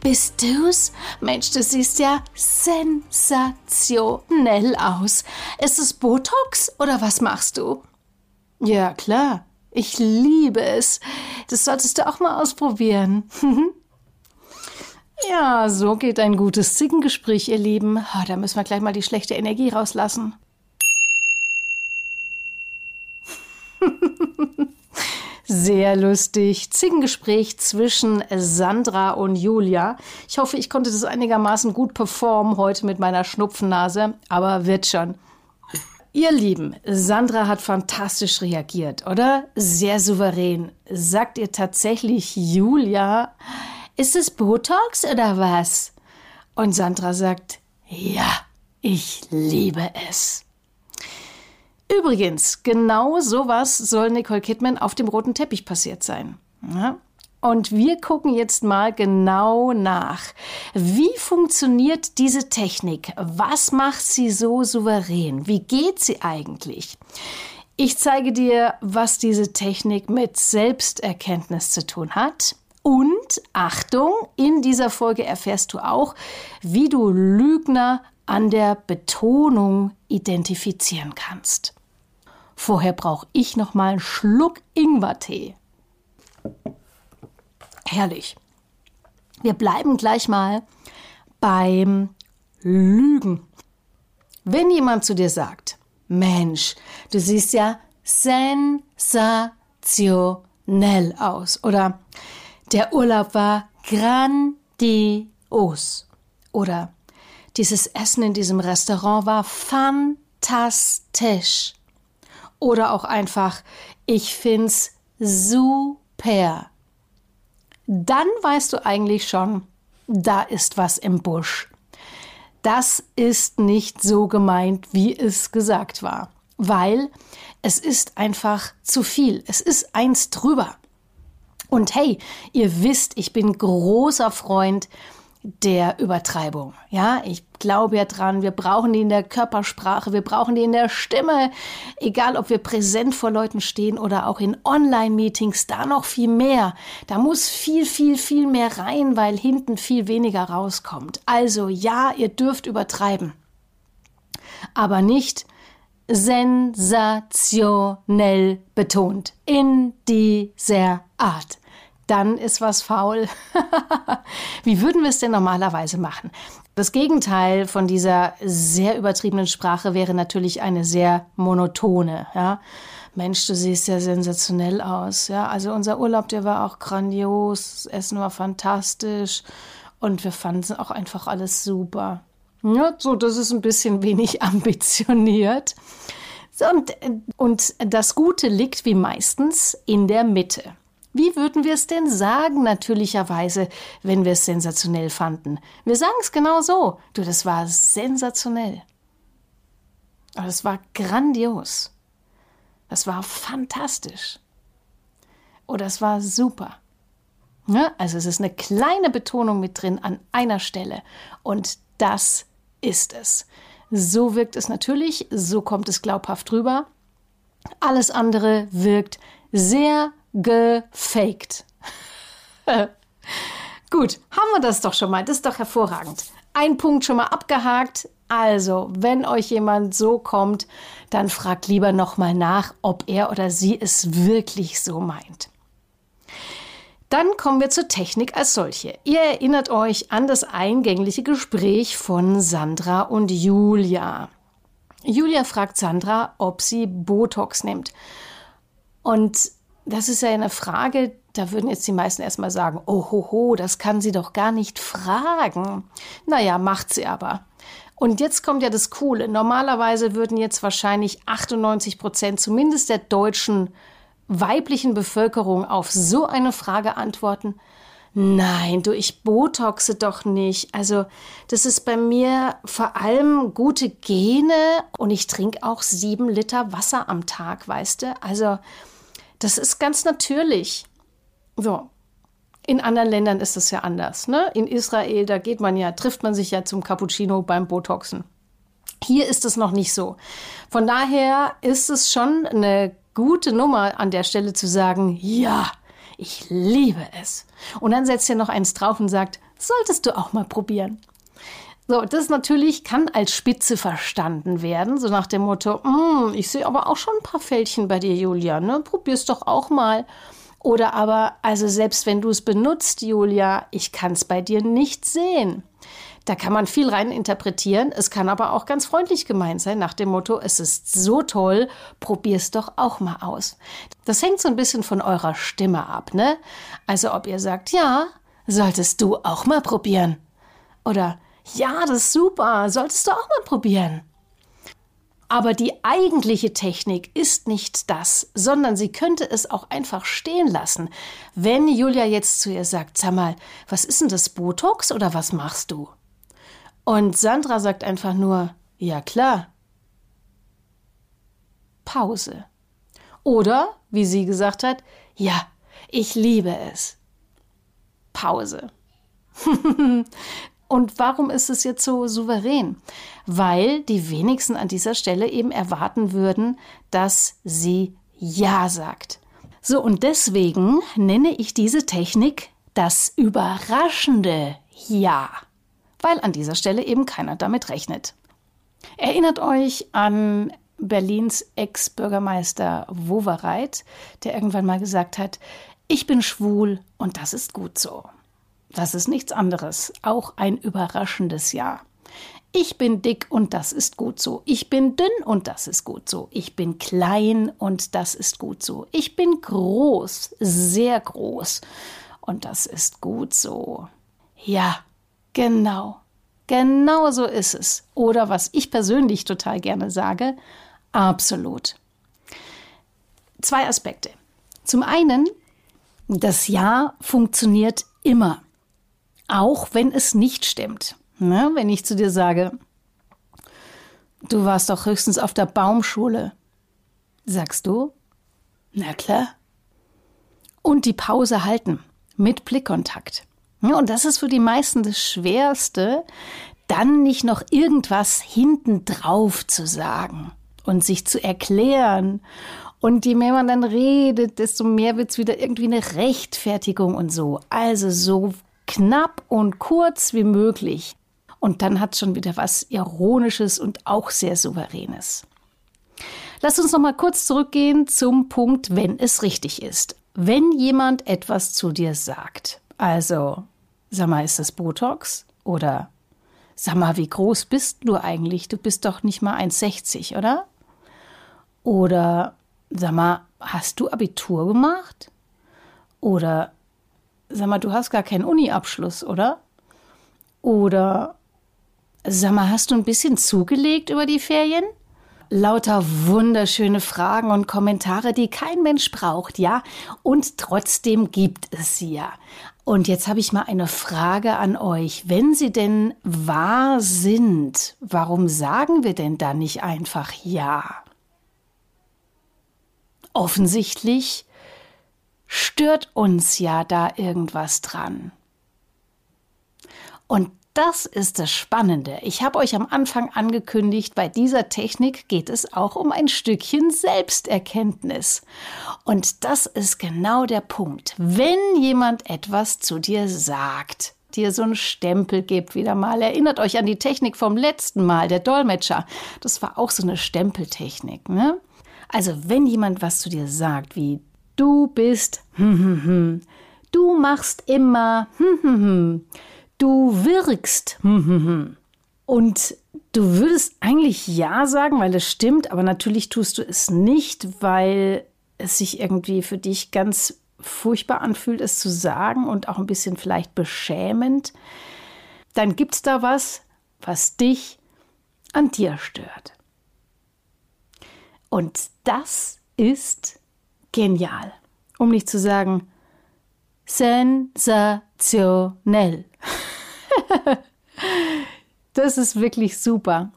bist du's? Mensch, du siehst ja sensationell aus. Ist es Botox oder was machst du? Ja, klar. Ich liebe es. Das solltest du auch mal ausprobieren. ja, so geht ein gutes Zickengespräch, ihr Lieben. Oh, da müssen wir gleich mal die schlechte Energie rauslassen. Sehr lustig. Zickengespräch zwischen Sandra und Julia. Ich hoffe, ich konnte das einigermaßen gut performen heute mit meiner Schnupfennase, aber wird schon. Ihr Lieben, Sandra hat fantastisch reagiert, oder? Sehr souverän. Sagt ihr tatsächlich Julia, ist es Botox oder was? Und Sandra sagt, ja, ich liebe es. Übrigens, genau sowas soll Nicole Kidman auf dem roten Teppich passiert sein. Ja? Und wir gucken jetzt mal genau nach. Wie funktioniert diese Technik? Was macht sie so souverän? Wie geht sie eigentlich? Ich zeige dir, was diese Technik mit Selbsterkenntnis zu tun hat. Und Achtung, in dieser Folge erfährst du auch, wie du Lügner an der Betonung identifizieren kannst. Vorher brauche ich noch mal einen Schluck Ingwertee. Herrlich. Wir bleiben gleich mal beim Lügen. Wenn jemand zu dir sagt, Mensch, du siehst ja sensationell aus oder der Urlaub war grandios oder dieses Essen in diesem Restaurant war fantastisch oder auch einfach, ich find's super. Dann weißt du eigentlich schon, da ist was im Busch. Das ist nicht so gemeint, wie es gesagt war, weil es ist einfach zu viel. Es ist eins drüber. Und hey, ihr wisst, ich bin großer Freund der Übertreibung. Ja, ich glaube ja dran, wir brauchen die in der Körpersprache, wir brauchen die in der Stimme, egal ob wir präsent vor Leuten stehen oder auch in Online-Meetings, da noch viel mehr. Da muss viel, viel, viel mehr rein, weil hinten viel weniger rauskommt. Also ja, ihr dürft übertreiben, aber nicht sensationell betont in dieser Art dann ist was faul. Wie würden wir es denn normalerweise machen? Das Gegenteil von dieser sehr übertriebenen Sprache wäre natürlich eine sehr monotone, ja. Mensch, du siehst ja sensationell aus, ja. Also unser Urlaub, der war auch grandios, das Essen war fantastisch und wir fanden auch einfach alles super. Ja, so, das ist ein bisschen wenig ambitioniert. Und, und das Gute liegt wie meistens in der Mitte. Wie würden wir es denn sagen, natürlicherweise, wenn wir es sensationell fanden? Wir sagen es genau so. Du, das war sensationell. Aber das war grandios. Das war fantastisch. Oder es war super. Ja, also es ist eine kleine Betonung mit drin an einer Stelle. Und das ist es. So wirkt es natürlich, so kommt es glaubhaft rüber. Alles andere wirkt sehr gefaked. Gut, haben wir das doch schon mal. Das ist doch hervorragend. Ein Punkt schon mal abgehakt. Also, wenn euch jemand so kommt, dann fragt lieber nochmal nach, ob er oder sie es wirklich so meint. Dann kommen wir zur Technik als solche. Ihr erinnert euch an das eingängliche Gespräch von Sandra und Julia. Julia fragt Sandra, ob sie Botox nimmt. Und das ist ja eine Frage, da würden jetzt die meisten erstmal sagen, oh ho, ho, das kann sie doch gar nicht fragen. Naja, macht sie aber. Und jetzt kommt ja das Coole. Normalerweise würden jetzt wahrscheinlich 98 Prozent zumindest der deutschen weiblichen Bevölkerung auf so eine Frage antworten. Nein, du, ich botoxe doch nicht. Also, das ist bei mir vor allem gute Gene und ich trinke auch sieben Liter Wasser am Tag, weißt du? Also, das ist ganz natürlich. So. In anderen Ländern ist das ja anders. Ne? In Israel, da geht man ja, trifft man sich ja zum Cappuccino beim Botoxen. Hier ist es noch nicht so. Von daher ist es schon eine gute Nummer an der Stelle zu sagen, ja, ich liebe es. Und dann setzt ihr noch eins drauf und sagt, solltest du auch mal probieren. So, das natürlich kann als Spitze verstanden werden, so nach dem Motto, mm, ich sehe aber auch schon ein paar Fältchen bei dir, Julia, ne? Probier's doch auch mal. Oder aber, also selbst wenn du es benutzt, Julia, ich kann es bei dir nicht sehen. Da kann man viel rein interpretieren. Es kann aber auch ganz freundlich gemeint sein, nach dem Motto, es ist so toll, probier's doch auch mal aus. Das hängt so ein bisschen von eurer Stimme ab, ne? Also ob ihr sagt, ja, solltest du auch mal probieren. Oder ja, das ist super, solltest du auch mal probieren. Aber die eigentliche Technik ist nicht das, sondern sie könnte es auch einfach stehen lassen. Wenn Julia jetzt zu ihr sagt, sag mal, was ist denn das Botox oder was machst du? Und Sandra sagt einfach nur, ja klar. Pause. Oder, wie sie gesagt hat, ja, ich liebe es. Pause. Und warum ist es jetzt so souverän? Weil die wenigsten an dieser Stelle eben erwarten würden, dass sie Ja sagt. So, und deswegen nenne ich diese Technik das überraschende Ja weil an dieser Stelle eben keiner damit rechnet. Erinnert euch an Berlins Ex-Bürgermeister Wowereit, der irgendwann mal gesagt hat, ich bin schwul und das ist gut so. Das ist nichts anderes, auch ein überraschendes Ja. Ich bin dick und das ist gut so. Ich bin dünn und das ist gut so. Ich bin klein und das ist gut so. Ich bin groß, sehr groß und das ist gut so. Ja, Genau. Genau so ist es. Oder was ich persönlich total gerne sage, absolut. Zwei Aspekte. Zum einen, das Ja funktioniert immer, auch wenn es nicht stimmt. Ne? Wenn ich zu dir sage, du warst doch höchstens auf der Baumschule, sagst du, na klar. Und die Pause halten mit Blickkontakt. Und das ist für die meisten das Schwerste, dann nicht noch irgendwas hinten drauf zu sagen und sich zu erklären. Und je mehr man dann redet, desto mehr wird es wieder irgendwie eine Rechtfertigung und so. Also so knapp und kurz wie möglich. Und dann hat schon wieder was Ironisches und auch sehr Souveränes. Lass uns noch mal kurz zurückgehen zum Punkt, wenn es richtig ist. Wenn jemand etwas zu dir sagt, also Sag mal, ist das Botox? Oder sag mal, wie groß bist du eigentlich? Du bist doch nicht mal 1,60, oder? Oder sag mal, hast du Abitur gemacht? Oder sag mal, du hast gar keinen Uni-Abschluss, oder? Oder sag mal, hast du ein bisschen zugelegt über die Ferien? Lauter wunderschöne Fragen und Kommentare, die kein Mensch braucht, ja? Und trotzdem gibt es sie ja. Und jetzt habe ich mal eine Frage an euch. Wenn sie denn wahr sind, warum sagen wir denn dann nicht einfach ja? Offensichtlich stört uns ja da irgendwas dran. Und das ist das Spannende. Ich habe euch am Anfang angekündigt, bei dieser Technik geht es auch um ein Stückchen Selbsterkenntnis. Und das ist genau der Punkt. Wenn jemand etwas zu dir sagt, dir so einen Stempel gibt, wieder mal. Erinnert euch an die Technik vom letzten Mal, der Dolmetscher. Das war auch so eine Stempeltechnik, ne? Also, wenn jemand was zu dir sagt, wie du bist, hm, hm, hm, du machst immer, du wirkst. Und du würdest eigentlich ja sagen, weil es stimmt, aber natürlich tust du es nicht, weil es sich irgendwie für dich ganz furchtbar anfühlt, es zu sagen und auch ein bisschen vielleicht beschämend. Dann gibt es da was, was dich an dir stört. Und das ist genial. Um nicht zu sagen, sensationell. das ist wirklich super,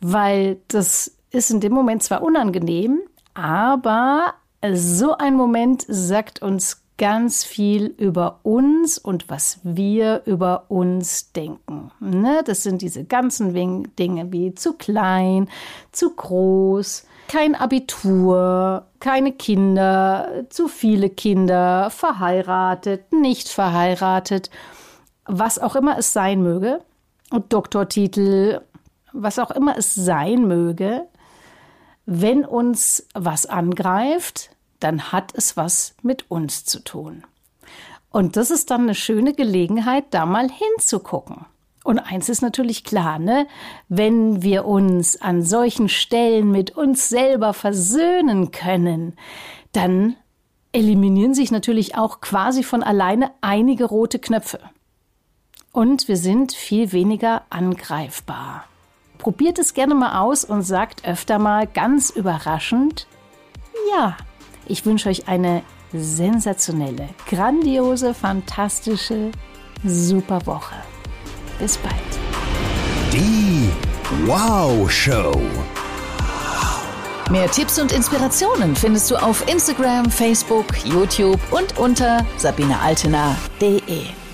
weil das ist in dem Moment zwar unangenehm, aber so ein Moment sagt uns ganz viel über uns und was wir über uns denken. Ne? Das sind diese ganzen Dinge wie zu klein, zu groß, kein Abitur, keine Kinder, zu viele Kinder, verheiratet, nicht verheiratet, was auch immer es sein möge, und Doktortitel, was auch immer es sein möge, wenn uns was angreift, dann hat es was mit uns zu tun. Und das ist dann eine schöne Gelegenheit, da mal hinzugucken. Und eins ist natürlich klar, ne? Wenn wir uns an solchen Stellen mit uns selber versöhnen können, dann eliminieren sich natürlich auch quasi von alleine einige rote Knöpfe. Und wir sind viel weniger angreifbar. Probiert es gerne mal aus und sagt öfter mal ganz überraschend, ja, ich wünsche euch eine sensationelle, grandiose, fantastische, super Woche. Bis bald. Die Wow Show. Mehr Tipps und Inspirationen findest du auf Instagram, Facebook, YouTube und unter sabinealtener.de.